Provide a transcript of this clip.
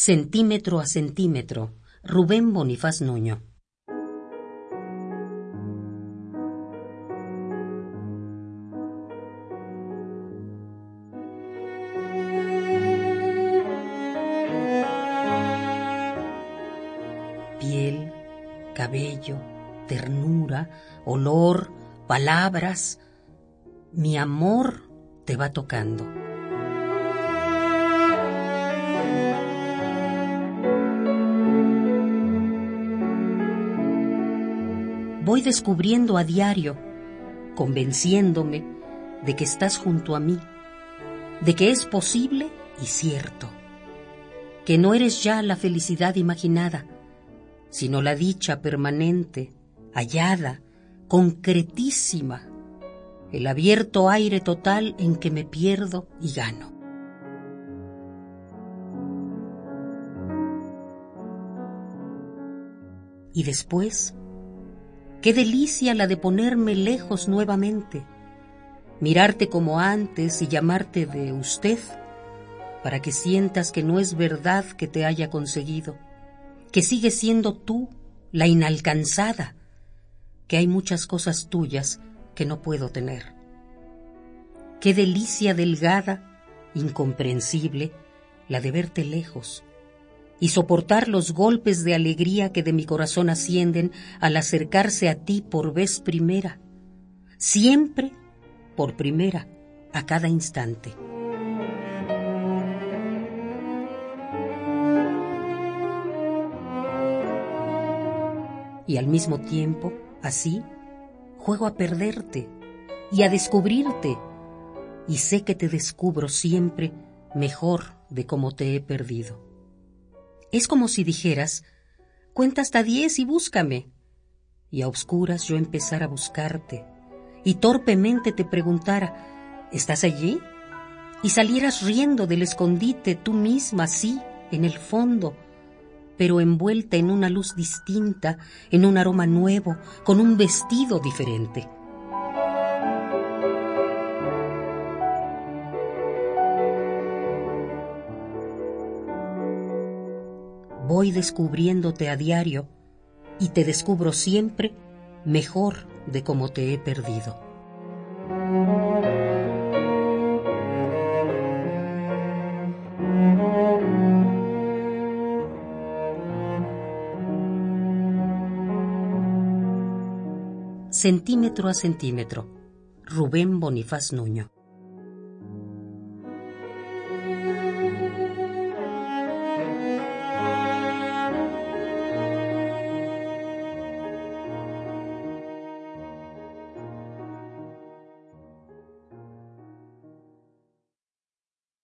Centímetro a centímetro, Rubén Bonifaz Nuño. Piel, cabello, ternura, olor, palabras, mi amor te va tocando. Voy descubriendo a diario, convenciéndome de que estás junto a mí, de que es posible y cierto, que no eres ya la felicidad imaginada, sino la dicha permanente, hallada, concretísima, el abierto aire total en que me pierdo y gano. Y después Qué delicia la de ponerme lejos nuevamente, mirarte como antes y llamarte de usted, para que sientas que no es verdad que te haya conseguido, que sigues siendo tú la inalcanzada, que hay muchas cosas tuyas que no puedo tener. Qué delicia delgada, incomprensible, la de verte lejos, y soportar los golpes de alegría que de mi corazón ascienden al acercarse a ti por vez primera, siempre por primera, a cada instante. Y al mismo tiempo, así, juego a perderte y a descubrirte, y sé que te descubro siempre mejor de como te he perdido. Es como si dijeras, cuenta hasta diez y búscame. Y a oscuras yo empezara a buscarte, y torpemente te preguntara, ¿estás allí? Y salieras riendo del escondite tú misma, sí, en el fondo, pero envuelta en una luz distinta, en un aroma nuevo, con un vestido diferente. Voy descubriéndote a diario y te descubro siempre mejor de como te he perdido. Centímetro a centímetro. Rubén Bonifaz Nuño.